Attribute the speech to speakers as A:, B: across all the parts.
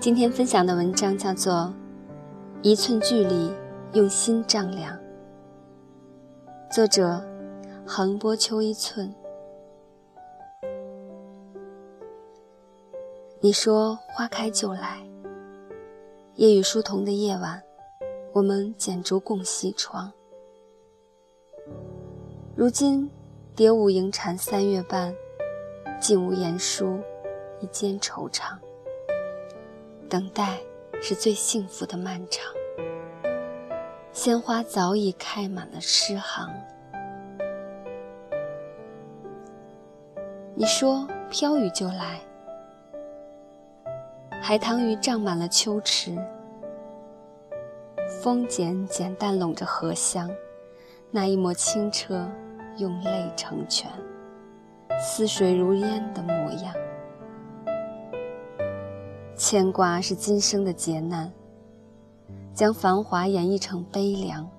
A: 今天分享的文章叫做《一寸距离用心丈量》，作者横波秋一寸。你说花开就来，夜雨疏桐的夜晚，我们剪烛共西窗。如今蝶舞莺蝉三月半，竟无言书，一间惆怅。等待是最幸福的漫长，鲜花早已开满了诗行。你说飘雨就来，海棠雨涨满了秋池，风简简淡拢着荷香，那一抹清澈。用泪成全，似水如烟的模样。牵挂是今生的劫难，将繁华演绎成悲凉。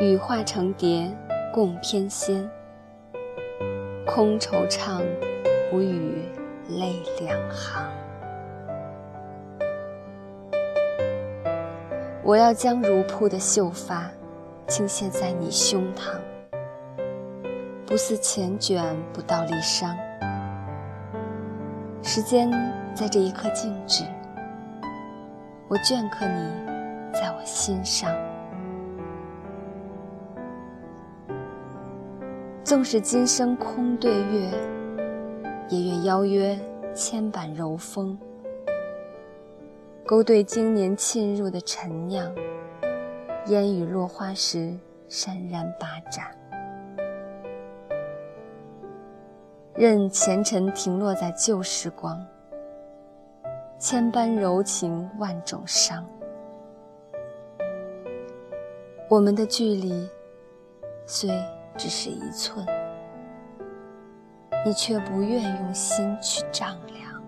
A: 羽化成蝶，共翩跹。空惆怅，无语泪两行。我要将如瀑的秀发，倾泻在你胸膛。不似缱绻，不到离殇。时间在这一刻静止，我镌刻你在我心上。纵使今生空对月，也愿邀约千般柔风，勾兑经年沁入的陈酿，烟雨落花时潸然把盏。任前尘停落在旧时光，千般柔情万种伤。我们的距离虽只是一寸，你却不愿用心去丈量。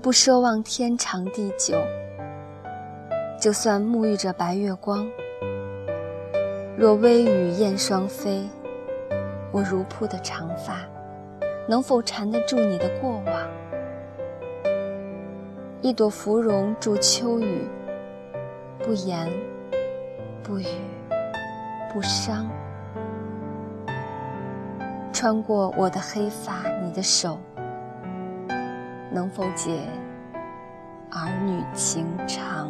A: 不奢望天长地久，就算沐浴着白月光，若微雨燕双飞。我如瀑的长发，能否缠得住你的过往？一朵芙蓉助秋雨，不言，不语，不伤。穿过我的黑发，你的手，能否解儿女情长？